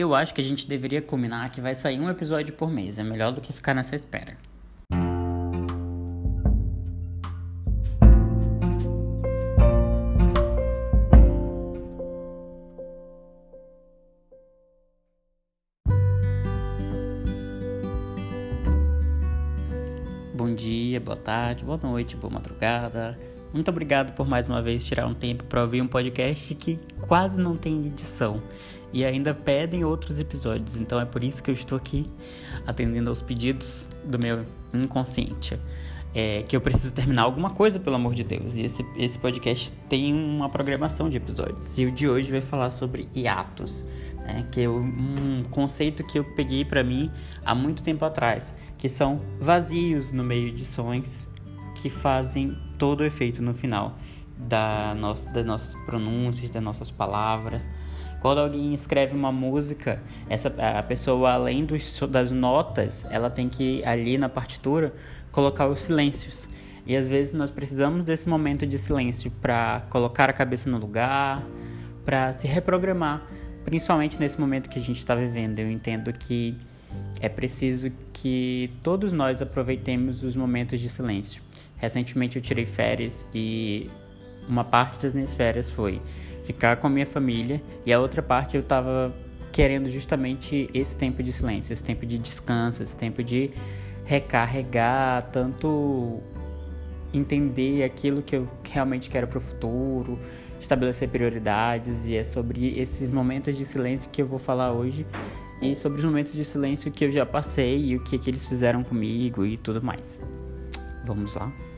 Eu acho que a gente deveria combinar que vai sair um episódio por mês. É melhor do que ficar nessa espera. Bom dia, boa tarde, boa noite, boa madrugada. Muito obrigado por mais uma vez tirar um tempo para ouvir um podcast que quase não tem edição e ainda pedem outros episódios. Então é por isso que eu estou aqui atendendo aos pedidos do meu inconsciente. É, que eu preciso terminar alguma coisa, pelo amor de Deus. E esse, esse podcast tem uma programação de episódios. E o de hoje vai falar sobre hiatos, né? que é um conceito que eu peguei para mim há muito tempo atrás, que são vazios no meio de sons que fazem todo o efeito no final da nossa, das nossas pronúncias, das nossas palavras. Quando alguém escreve uma música, essa a pessoa além dos, das notas, ela tem que ali na partitura colocar os silêncios. E às vezes nós precisamos desse momento de silêncio para colocar a cabeça no lugar, para se reprogramar, principalmente nesse momento que a gente está vivendo. Eu entendo que é preciso que todos nós aproveitemos os momentos de silêncio. Recentemente eu tirei férias e uma parte das minhas férias foi ficar com a minha família e a outra parte eu estava querendo justamente esse tempo de silêncio, esse tempo de descanso, esse tempo de recarregar, tanto entender aquilo que eu realmente quero para o futuro, estabelecer prioridades e é sobre esses momentos de silêncio que eu vou falar hoje e sobre os momentos de silêncio que eu já passei e o que, que eles fizeram comigo e tudo mais. Vamos lá?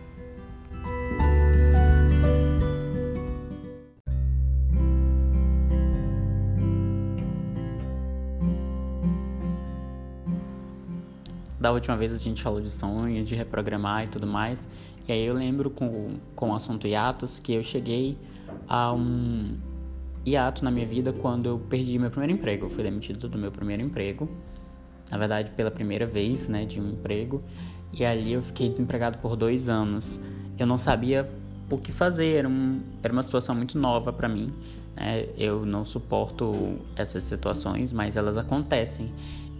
Da última vez a gente falou de sonho, de reprogramar e tudo mais. E aí eu lembro com, com o assunto hiatos que eu cheguei a um hiato na minha vida quando eu perdi meu primeiro emprego. Eu fui demitido do meu primeiro emprego. Na verdade, pela primeira vez, né, de um emprego. E ali eu fiquei desempregado por dois anos. Eu não sabia o que fazer, era, um, era uma situação muito nova para mim. Né? Eu não suporto essas situações, mas elas acontecem.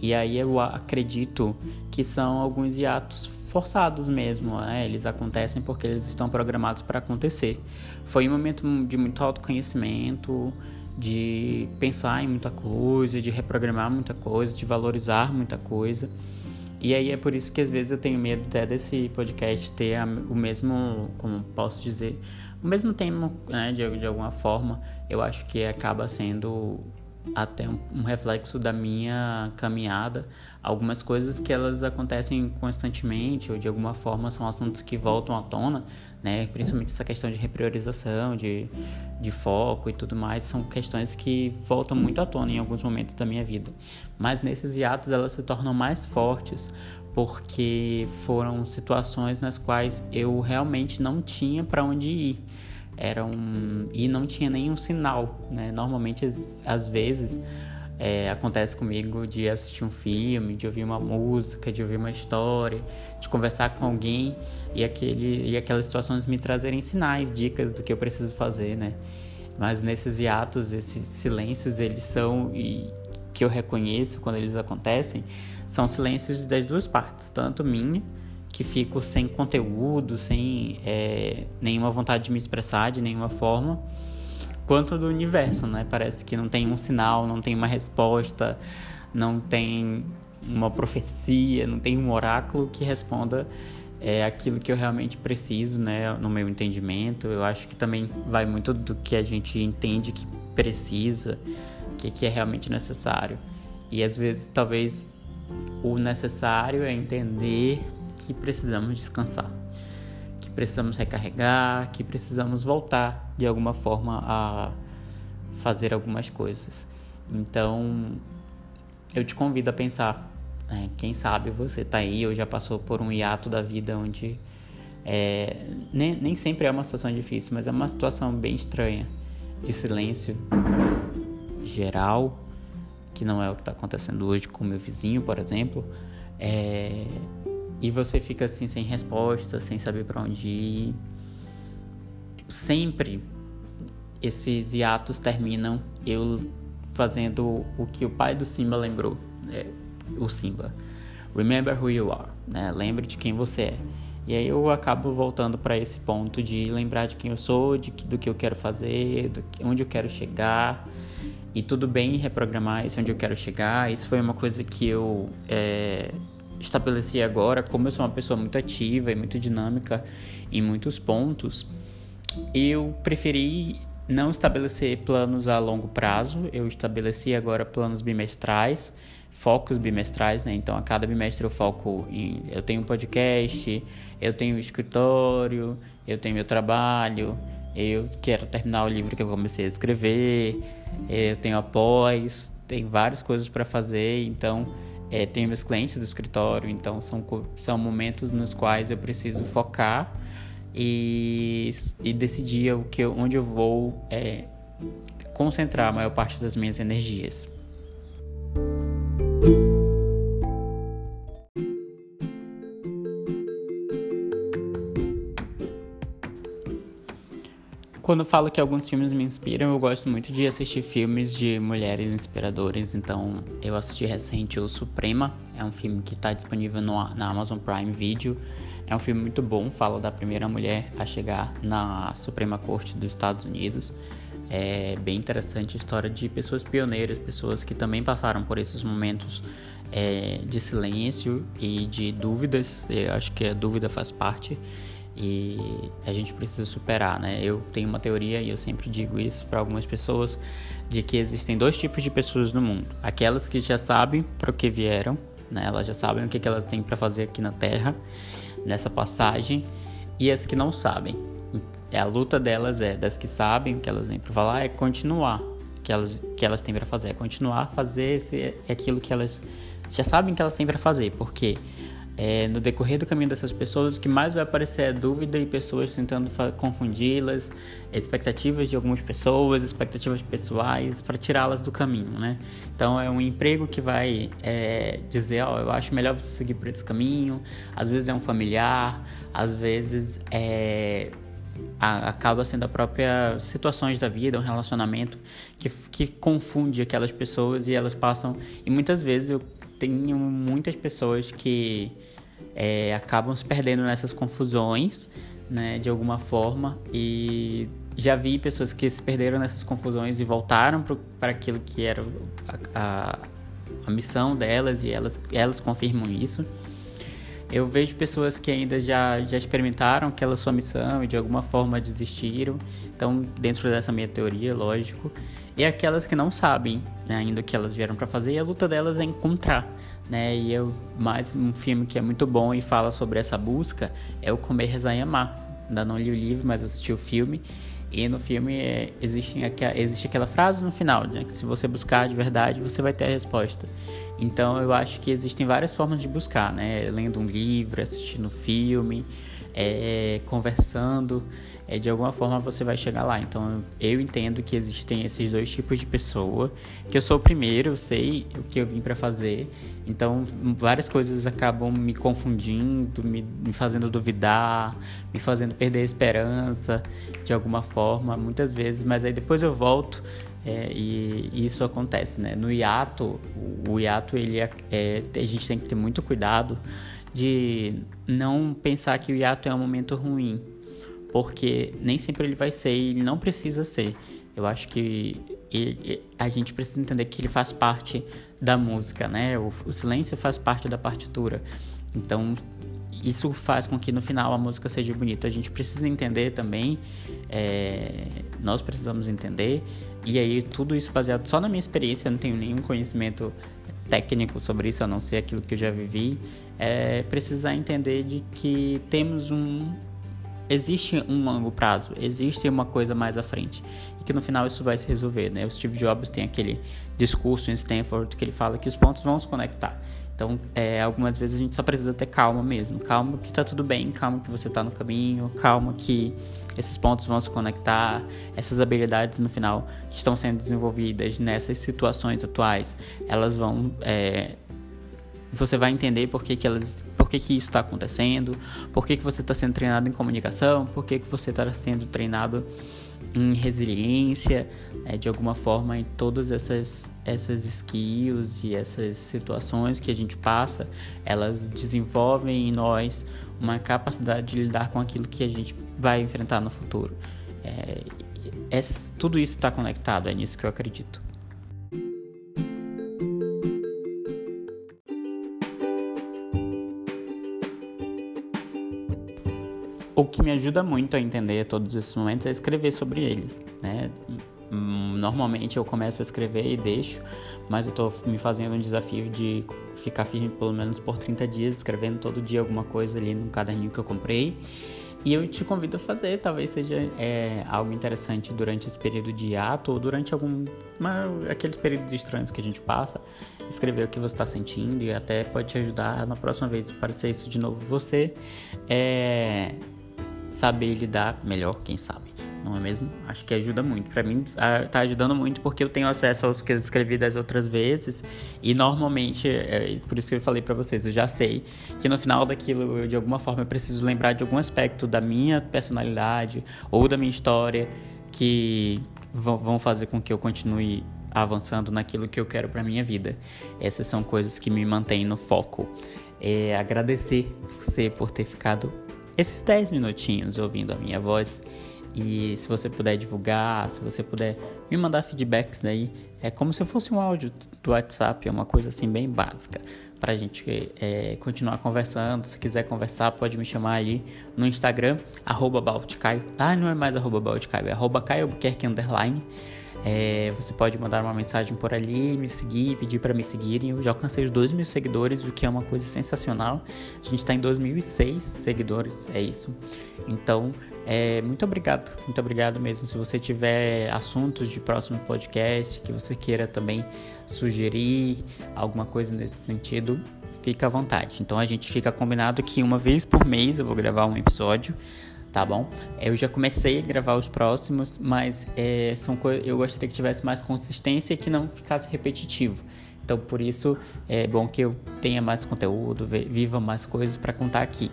E aí eu acredito que são alguns hiatos forçados mesmo, né? Eles acontecem porque eles estão programados para acontecer. Foi um momento de muito autoconhecimento, de pensar em muita coisa, de reprogramar muita coisa, de valorizar muita coisa. E aí é por isso que às vezes eu tenho medo até desse podcast ter o mesmo, como posso dizer, o mesmo tema, né, de, de alguma forma. Eu acho que acaba sendo até um, reflexo da minha caminhada. Algumas coisas que elas acontecem constantemente ou de alguma forma são assuntos que voltam à tona, né? Principalmente essa questão de repriorização, de, de foco e tudo mais, são questões que voltam muito à tona em alguns momentos da minha vida. Mas nesses hiatos elas se tornam mais fortes porque foram situações nas quais eu realmente não tinha para onde ir era um e não tinha nenhum sinal, né? Normalmente às vezes é, acontece comigo de assistir um filme, de ouvir uma música, de ouvir uma história, de conversar com alguém e aquele e aquelas situações me trazerem sinais, dicas do que eu preciso fazer, né? Mas nesses hiatos, esses silêncios, eles são e que eu reconheço quando eles acontecem, são silêncios das duas partes, tanto minha que fico sem conteúdo, sem é, nenhuma vontade de me expressar de nenhuma forma, quanto do universo, né? Parece que não tem um sinal, não tem uma resposta, não tem uma profecia, não tem um oráculo que responda é, aquilo que eu realmente preciso, né? No meu entendimento, eu acho que também vai muito do que a gente entende que precisa, que, que é realmente necessário. E às vezes, talvez o necessário é entender que precisamos descansar, que precisamos recarregar, que precisamos voltar de alguma forma a fazer algumas coisas. Então, eu te convido a pensar. Né? Quem sabe você está aí ou já passou por um hiato da vida onde é, nem, nem sempre é uma situação difícil, mas é uma situação bem estranha de silêncio geral, que não é o que está acontecendo hoje com o meu vizinho, por exemplo. É, e você fica assim sem resposta, sem saber para onde ir. Sempre esses hiatos terminam eu fazendo o que o pai do Simba lembrou, né? o Simba. Remember who you are, né? Lembre de quem você é. E aí eu acabo voltando para esse ponto de lembrar de quem eu sou, de, do que eu quero fazer, do onde eu quero chegar. E tudo bem reprogramar isso onde eu quero chegar. Isso foi uma coisa que eu é, estabeleci agora. Como eu sou uma pessoa muito ativa e muito dinâmica em muitos pontos, eu preferi não estabelecer planos a longo prazo. Eu estabeleci agora planos bimestrais focos bimestrais, né? Então a cada bimestre eu foco em eu tenho um podcast, eu tenho um escritório, eu tenho meu trabalho, eu quero terminar o livro que eu comecei a escrever, eu tenho após, tem várias coisas para fazer, então é, tenho meus clientes do escritório, então são, são momentos nos quais eu preciso focar e, e decidir o que, onde eu vou é, concentrar a maior parte das minhas energias. Quando eu falo que alguns filmes me inspiram, eu gosto muito de assistir filmes de mulheres inspiradoras. Então, eu assisti recente o Suprema, é um filme que está disponível no, na Amazon Prime Video. É um filme muito bom, fala da primeira mulher a chegar na Suprema Corte dos Estados Unidos. É bem interessante a história de pessoas pioneiras, pessoas que também passaram por esses momentos é, de silêncio e de dúvidas. Eu acho que a dúvida faz parte e a gente precisa superar, né? Eu tenho uma teoria e eu sempre digo isso para algumas pessoas de que existem dois tipos de pessoas no mundo: aquelas que já sabem para o que vieram, né? Elas já sabem o que, que elas têm para fazer aqui na Terra nessa passagem, e as que não sabem. É a luta delas é das que sabem o que elas têm para falar é continuar que elas que elas têm para fazer, é continuar a fazer esse, aquilo que elas já sabem que elas têm para fazer, porque é, no decorrer do caminho dessas pessoas, o que mais vai aparecer é dúvida e pessoas tentando confundi-las, expectativas de algumas pessoas, expectativas pessoais, para tirá-las do caminho, né? Então é um emprego que vai é, dizer, ó, oh, eu acho melhor você seguir por esse caminho. Às vezes é um familiar, às vezes é acaba sendo a própria situações da vida, um relacionamento que, que confunde aquelas pessoas e elas passam. E muitas vezes eu tenho muitas pessoas que é, acabam se perdendo nessas confusões, né, de alguma forma, e já vi pessoas que se perderam nessas confusões e voltaram para aquilo que era a, a, a, missão delas e elas, elas confirmam isso. Eu vejo pessoas que ainda já, já experimentaram aquela sua missão e de alguma forma desistiram, então, dentro dessa minha teoria, lógico, e aquelas que não sabem né, ainda o que elas vieram para fazer e a luta delas é encontrar, né? E eu mais um filme que é muito bom e fala sobre essa busca é o Comer, Rezar e Amar. Ainda não li o livro, mas assisti o filme. E no filme é, existe, existe aquela frase no final, né? Que se você buscar de verdade, você vai ter a resposta. Então eu acho que existem várias formas de buscar, né? Lendo um livro, assistindo filme, é, conversando é, de alguma forma você vai chegar lá. Então eu entendo que existem esses dois tipos de pessoa, que eu sou o primeiro, eu sei o que eu vim para fazer. Então várias coisas acabam me confundindo, me, me, fazendo duvidar, me fazendo perder a esperança de alguma forma, muitas vezes. Mas aí depois eu volto é, e, isso acontece, né? No hiato, o hiato ele é, é, a gente tem que ter muito cuidado de não pensar que o hiato é um momento ruim porque nem sempre ele vai ser e ele não precisa ser. Eu acho que ele, a gente precisa entender que ele faz parte da música, né? O, o, silêncio faz parte da partitura. Então, isso faz com que no final a música seja bonita. A gente precisa entender também, é, nós precisamos entender, e aí tudo isso baseado só na minha experiência, eu não tenho nenhum conhecimento técnico sobre isso, a não ser aquilo que eu já vivi, é precisar entender de que temos um existe um longo prazo, existe uma coisa mais à frente e que no final isso vai se resolver, né? O Steve Jobs tem aquele discurso em Stanford que ele fala que os pontos vão se conectar. Então, é, algumas vezes a gente só precisa ter calma mesmo. Calma que tá tudo bem, calma que você tá no caminho, calma que esses pontos vão se conectar, essas habilidades no final que estão sendo desenvolvidas nessas situações atuais, elas vão é, você vai entender por que, que, elas, por que, que isso está acontecendo, por que, que você está sendo treinado em comunicação, por que, que você está sendo treinado em resiliência, né, de alguma forma em todas essas, essas skills e essas situações que a gente passa, elas desenvolvem em nós uma capacidade de lidar com aquilo que a gente vai enfrentar no futuro. É, essas, tudo isso está conectado, é nisso que eu acredito. O que me ajuda muito a entender todos esses momentos é escrever sobre eles, né? Hum, normalmente eu começo a escrever e deixo, mas eu estou me fazendo um desafio de ficar firme pelo menos por 30 dias, escrevendo todo dia alguma coisa ali no caderninho que eu comprei. E eu te convido a fazer, talvez seja é, algo interessante durante esse período de ato ou durante algum uma, aqueles períodos estranhos que a gente passa, escrever o que você está sentindo e até pode te ajudar na próxima vez aparecer isso de novo você. É, saber lidar melhor, quem sabe, não é mesmo? Acho que ajuda muito. Para mim, tá ajudando muito porque eu tenho acesso aos que eu escrevi das outras vezes e normalmente, é, por isso que eu falei para vocês, eu já sei que no final daquilo, eu, de alguma forma, eu preciso lembrar de algum aspecto da minha personalidade ou da minha história que vão fazer com que eu continue avançando naquilo que eu quero para minha vida. Essas são coisas que me mantêm no foco. É, agradecer você por ter ficado esses 10 minutinhos ouvindo a minha voz. E se você puder divulgar, se você puder me mandar feedbacks daí, é como se fosse um áudio do WhatsApp, é uma coisa assim bem básica pra gente é, continuar conversando. Se quiser conversar, pode me chamar aí no Instagram, arroba Balticaio. Ah, não é mais arroba Balticaio, é arroba Caio Underline. É, você pode mandar uma mensagem por ali, me seguir, pedir para me seguirem. Eu já alcancei os 2 mil seguidores, o que é uma coisa sensacional. A gente está em 2006 seguidores, é isso. Então, é, muito obrigado, muito obrigado mesmo. Se você tiver assuntos de próximo podcast que você queira também sugerir alguma coisa nesse sentido, fica à vontade. Então a gente fica combinado que uma vez por mês eu vou gravar um episódio tá bom? Eu já comecei a gravar os próximos, mas é, são eu gostaria que tivesse mais consistência e que não ficasse repetitivo. Então, por isso é bom que eu tenha mais conteúdo, viva mais coisas para contar aqui.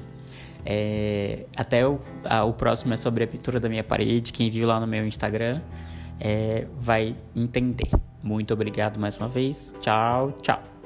É, até o, a, o próximo é sobre a pintura da minha parede. Quem viu lá no meu Instagram é, vai entender. Muito obrigado mais uma vez. Tchau, tchau.